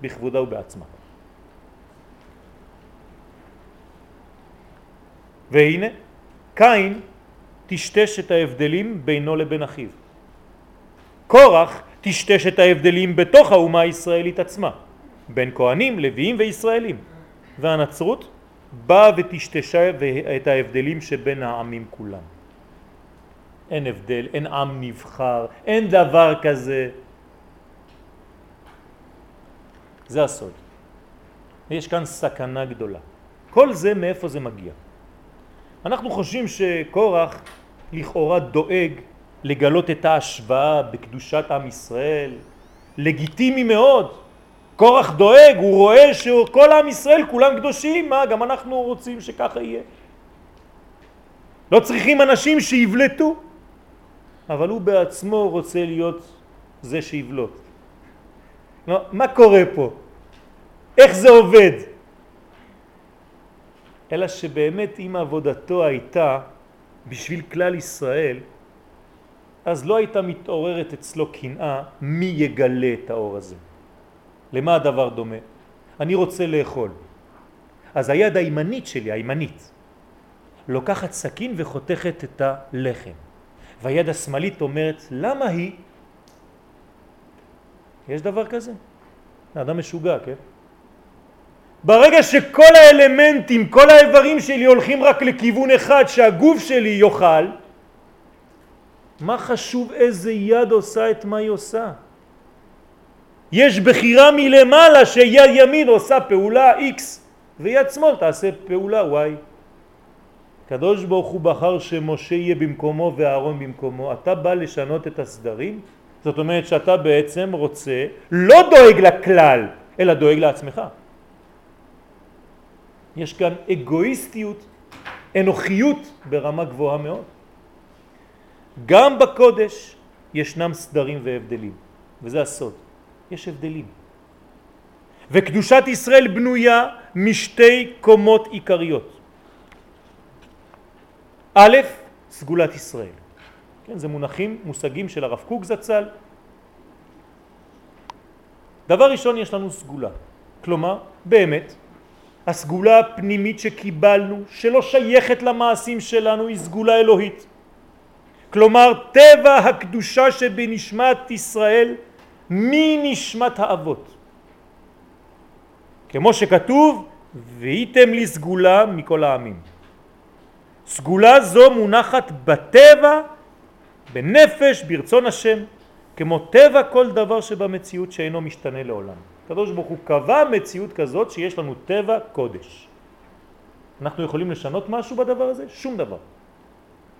בכבודה ובעצמה. והנה, קין טשטש את ההבדלים בינו לבין אחיו. קורח טשטש את ההבדלים בתוך האומה הישראלית עצמה, בין כהנים, לוויים וישראלים. והנצרות באה וטשטשה את ההבדלים שבין העמים כולם. אין הבדל, אין עם נבחר, אין דבר כזה. זה הסוד. יש כאן סכנה גדולה. כל זה מאיפה זה מגיע? אנחנו חושבים שקורח לכאורה דואג לגלות את ההשוואה בקדושת עם ישראל, לגיטימי מאוד. קורח דואג, הוא רואה שכל עם ישראל כולם קדושים, מה, גם אנחנו רוצים שככה יהיה. לא צריכים אנשים שיבלטו, אבל הוא בעצמו רוצה להיות זה שיבלוט. לא, מה קורה פה? איך זה עובד? אלא שבאמת אם עבודתו הייתה בשביל כלל ישראל, אז לא הייתה מתעוררת אצלו קנאה מי יגלה את האור הזה. למה הדבר דומה? אני רוצה לאכול. אז היד הימנית שלי, הימנית, לוקחת סכין וחותכת את הלחם. והיד השמאלית אומרת, למה היא? יש דבר כזה? אדם משוגע, כן? ברגע שכל האלמנטים, כל האיברים שלי הולכים רק לכיוון אחד שהגוף שלי יאכל, מה חשוב איזה יד עושה את מה היא עושה? יש בחירה מלמעלה שיד ימין עושה פעולה X ויד שמאל תעשה פעולה Y. קדוש ברוך הוא בחר שמשה יהיה במקומו ואהרון במקומו. אתה בא לשנות את הסדרים? זאת אומרת שאתה בעצם רוצה, לא דואג לכלל, אלא דואג לעצמך. יש כאן אגואיסטיות, אנוכיות ברמה גבוהה מאוד. גם בקודש ישנם סדרים והבדלים, וזה הסוד. יש הבדלים. וקדושת ישראל בנויה משתי קומות עיקריות. א', סגולת ישראל. כן, זה מונחים, מושגים של הרב קוק זצ"ל. דבר ראשון, יש לנו סגולה. כלומר, באמת, הסגולה הפנימית שקיבלנו, שלא שייכת למעשים שלנו, היא סגולה אלוהית. כלומר, טבע הקדושה שבנשמת ישראל מנשמת האבות. כמו שכתוב, והייתם לי סגולה מכל העמים. סגולה זו מונחת בטבע, בנפש, ברצון השם, כמו טבע כל דבר שבמציאות שאינו משתנה לעולם. הקדוש ברוך הוא קבע מציאות כזאת שיש לנו טבע קודש. אנחנו יכולים לשנות משהו בדבר הזה? שום דבר.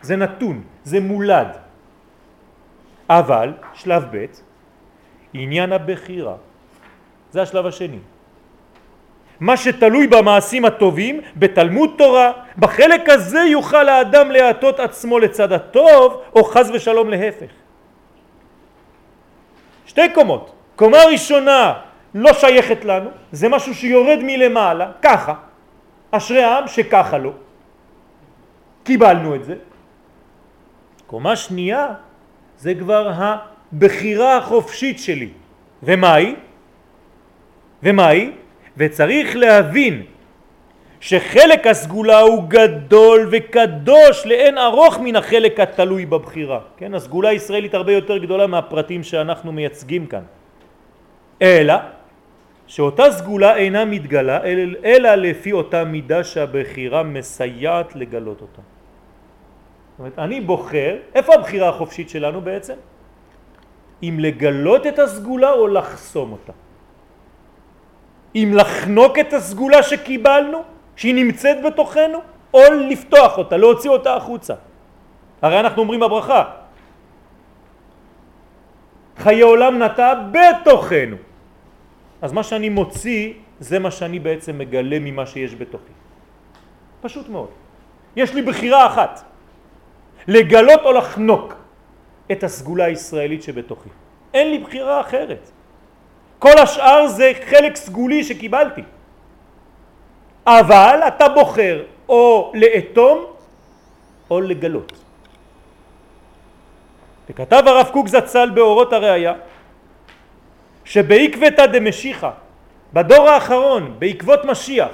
זה נתון, זה מולד. אבל, שלב ב', עניין הבחירה. זה השלב השני. מה שתלוי במעשים הטובים, בתלמוד תורה, בחלק הזה יוכל האדם להטות עצמו לצד הטוב, או חז ושלום להפך. שתי קומות. קומה ראשונה לא שייכת לנו, זה משהו שיורד מלמעלה, ככה. אשרי העם שככה לא. קיבלנו את זה. קומה שנייה זה כבר הבחירה החופשית שלי. ומה היא? ומה היא? וצריך להבין שחלק הסגולה הוא גדול וקדוש לאין ארוך מן החלק התלוי בבחירה. כן, הסגולה הישראלית הרבה יותר גדולה מהפרטים שאנחנו מייצגים כאן. אלא שאותה סגולה אינה מתגלה אלא, אלא לפי אותה מידה שהבחירה מסייעת לגלות אותה. זאת אומרת, אני בוחר, איפה הבחירה החופשית שלנו בעצם? אם לגלות את הסגולה או לחסום אותה. אם לחנוק את הסגולה שקיבלנו, שהיא נמצאת בתוכנו, או לפתוח אותה, להוציא אותה החוצה. הרי אנחנו אומרים בברכה, חיי עולם נטע בתוכנו. אז מה שאני מוציא זה מה שאני בעצם מגלה ממה שיש בתוכי. פשוט מאוד. יש לי בחירה אחת, לגלות או לחנוק. את הסגולה הישראלית שבתוכי. אין לי בחירה אחרת. כל השאר זה חלק סגולי שקיבלתי. אבל אתה בוחר או לאטום או לגלות. וכתב הרב קוק זצ"ל באורות הראייה שבעקבתא דמשיחא, בדור האחרון, בעקבות משיח,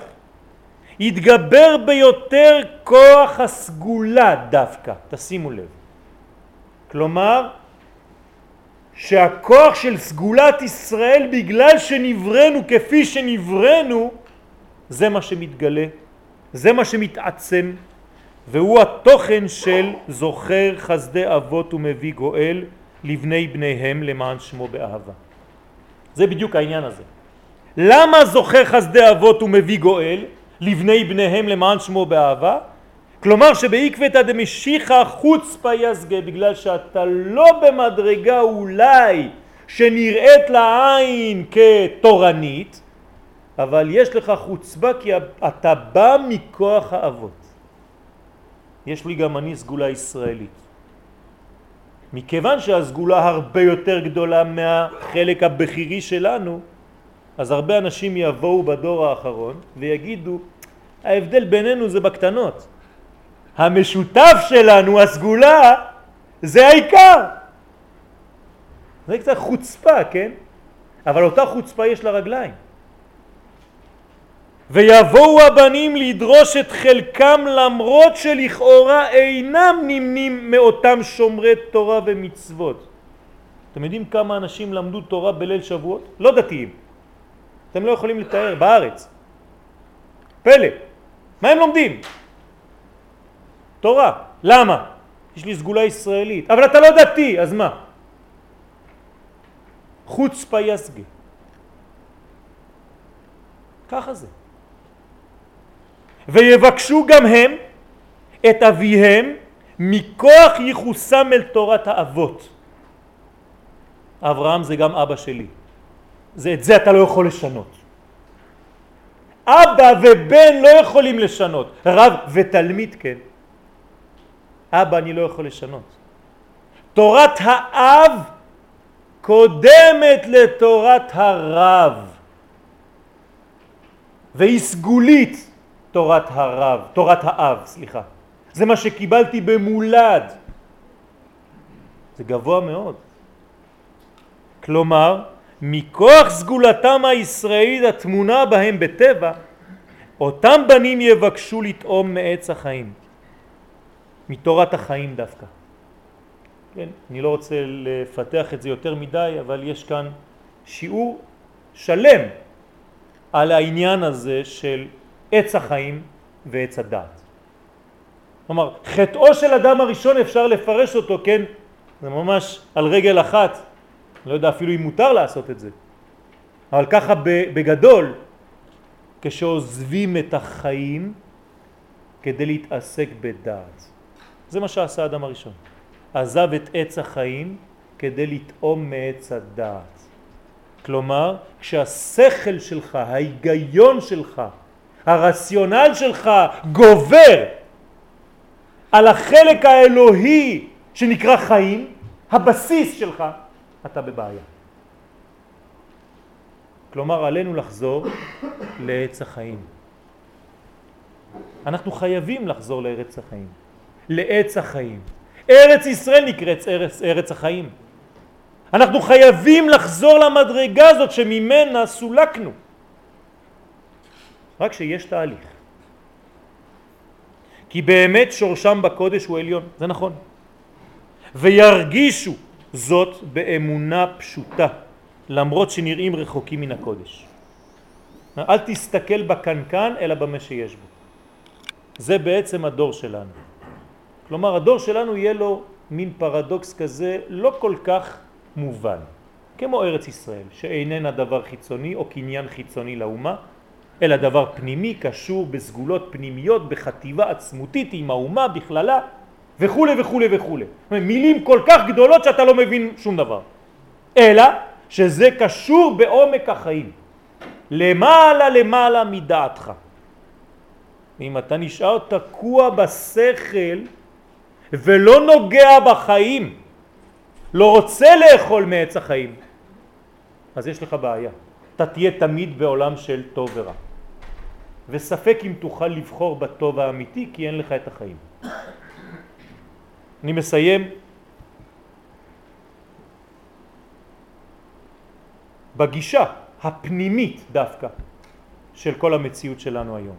יתגבר ביותר כוח הסגולה דווקא, תשימו לב. כלומר, שהכוח של סגולת ישראל בגלל שנברנו כפי שנברנו זה מה שמתגלה, זה מה שמתעצם והוא התוכן של זוכר חסדי אבות ומביא גואל לבני בניהם למען שמו באהבה. זה בדיוק העניין הזה. למה זוכר חסדי אבות ומביא גואל לבני בניהם למען שמו באהבה? כלומר שבעקבתא דמשיחא חוצפה יסגה בגלל שאתה לא במדרגה אולי שנראית לעין כתורנית אבל יש לך חוצפה כי אתה בא מכוח האבות. יש לי גם אני סגולה ישראלית. מכיוון שהסגולה הרבה יותר גדולה מהחלק הבכירי שלנו, אז הרבה אנשים יבואו בדור האחרון ויגידו, ההבדל בינינו זה בקטנות. המשותף שלנו, הסגולה, זה העיקר. זה קצת חוצפה, כן? אבל אותה חוצפה יש לה רגליים. ויבואו הבנים לדרוש את חלקם למרות שלכאורה אינם נמנים מאותם שומרי תורה ומצוות. אתם יודעים כמה אנשים למדו תורה בליל שבועות? לא דתיים. אתם לא יכולים לתאר, בארץ. פלא. מה הם לומדים? תורה. למה? יש לי סגולה ישראלית. אבל אתה לא דתי, אז מה? חוצפה יסגה. ככה זה. ויבקשו גם הם את אביהם מכוח ייחוסם אל תורת האבות. אברהם זה גם אבא שלי. זה, את זה אתה לא יכול לשנות. אבא ובן לא יכולים לשנות, רב ותלמיד כן. אבא אני לא יכול לשנות. תורת האב קודמת לתורת הרב והיא סגולית תורת הרב, תורת האב, סליחה. זה מה שקיבלתי במולד. זה גבוה מאוד. כלומר, מכוח סגולתם הישראלית התמונה בהם בטבע, אותם בנים יבקשו לטעום מעץ החיים, מתורת החיים דווקא. כן, אני לא רוצה לפתח את זה יותר מדי, אבל יש כאן שיעור שלם על העניין הזה של עץ החיים ועץ הדעת. כלומר, חטאו של אדם הראשון אפשר לפרש אותו, כן? זה ממש על רגל אחת, לא יודע אפילו אם מותר לעשות את זה, אבל ככה בגדול, כשעוזבים את החיים כדי להתעסק בדעת. זה מה שעשה האדם הראשון. עזב את עץ החיים כדי לטעום מעץ הדעת. כלומר, כשהשכל שלך, ההיגיון שלך, הרציונל שלך גובר על החלק האלוהי שנקרא חיים, הבסיס שלך, אתה בבעיה. כלומר, עלינו לחזור לעץ החיים. אנחנו חייבים לחזור לארץ החיים, לעץ החיים. ארץ ישראל נקראת ארץ, ארץ החיים. אנחנו חייבים לחזור למדרגה הזאת שממנה סולקנו. רק שיש תהליך. כי באמת שורשם בקודש הוא עליון, זה נכון. וירגישו זאת באמונה פשוטה, למרות שנראים רחוקים מן הקודש. אל תסתכל בקנקן אלא במה שיש בו. זה בעצם הדור שלנו. כלומר הדור שלנו יהיה לו מין פרדוקס כזה לא כל כך מובן, כמו ארץ ישראל, שאיננה דבר חיצוני או קניין חיצוני לאומה, אלא דבר פנימי קשור בסגולות פנימיות, בחטיבה עצמותית עם האומה בכללה וכו' וכו' וכו'. מילים כל כך גדולות שאתה לא מבין שום דבר. אלא שזה קשור בעומק החיים. למעלה למעלה מדעתך. אם אתה נשאר תקוע בשכל ולא נוגע בחיים, לא רוצה לאכול מעץ החיים, אז יש לך בעיה. אתה תהיה תמיד בעולם של טוב ורע. וספק אם תוכל לבחור בטוב האמיתי כי אין לך את החיים. אני מסיים בגישה הפנימית דווקא של כל המציאות שלנו היום.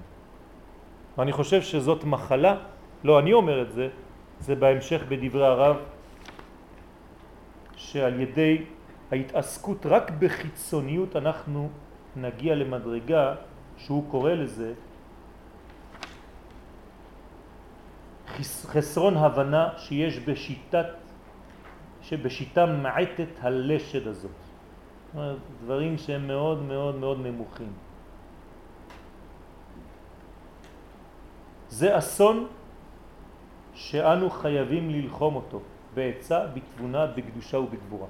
ואני חושב שזאת מחלה, לא אני אומר את זה, זה בהמשך בדברי הרב, שעל ידי ההתעסקות רק בחיצוניות אנחנו נגיע למדרגה שהוא קורא לזה חסרון הבנה שיש בשיטת, שבשיטה מעטת הלשד הזאת. דברים שהם מאוד מאוד מאוד נמוכים. זה אסון שאנו חייבים ללחום אותו בעצה, בתבונה, בקדושה ובגבורה.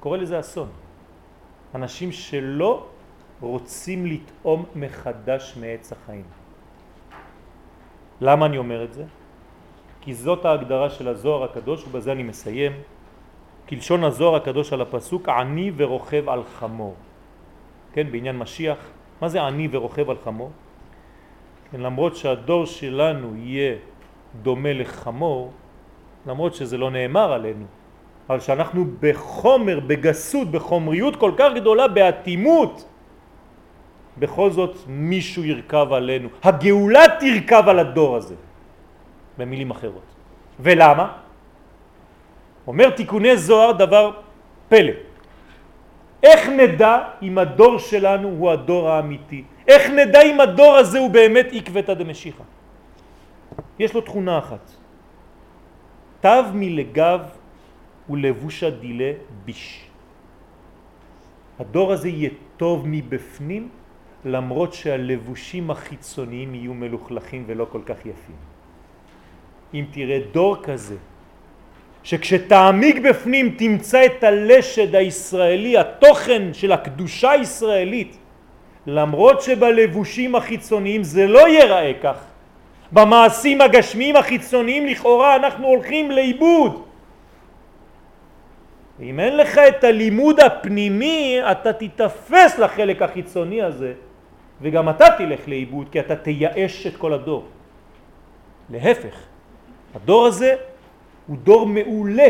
קורא לזה אסון. אנשים שלא רוצים לטעום מחדש מעץ החיים. למה אני אומר את זה? כי זאת ההגדרה של הזוהר הקדוש ובזה אני מסיים. כלשון הזוהר הקדוש על הפסוק עני ורוכב על חמור. כן, בעניין משיח, מה זה עני ורוכב על חמור? כן, למרות שהדור שלנו יהיה דומה לחמור, למרות שזה לא נאמר עלינו, אבל שאנחנו בחומר, בגסות, בחומריות כל כך גדולה, באטימות, בכל זאת מישהו ירכב עלינו. הגאולה תרכב על הדור הזה, במילים אחרות. ולמה? אומר תיקוני זוהר דבר פלא. איך נדע אם הדור שלנו הוא הדור האמיתי? איך נדע אם הדור הזה הוא באמת עקבתא דמשיחא? יש לו תכונה אחת. תו מלגב ולבושה דילה ביש. הדור הזה יהיה טוב מבפנים למרות שהלבושים החיצוניים יהיו מלוכלכים ולא כל כך יפים. אם תראה דור כזה שכשתעמיק בפנים תמצא את הלשד הישראלי, התוכן של הקדושה הישראלית, למרות שבלבושים החיצוניים זה לא ייראה כך, במעשים הגשמיים החיצוניים לכאורה אנחנו הולכים לאיבוד. אם אין לך את הלימוד הפנימי, אתה תתאפס לחלק החיצוני הזה, וגם אתה תלך לאיבוד, כי אתה תייאש את כל הדור. להפך, הדור הזה הוא דור מעולה,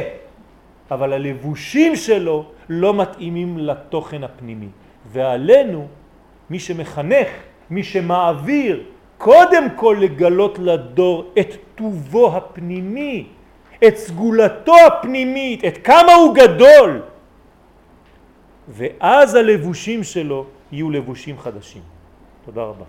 אבל הלבושים שלו לא מתאימים לתוכן הפנימי. ועלינו, מי שמחנך, מי שמעביר, קודם כל לגלות לדור את טובו הפנימי, את סגולתו הפנימית, את כמה הוא גדול. ואז הלבושים שלו יהיו לבושים חדשים. תודה רבה.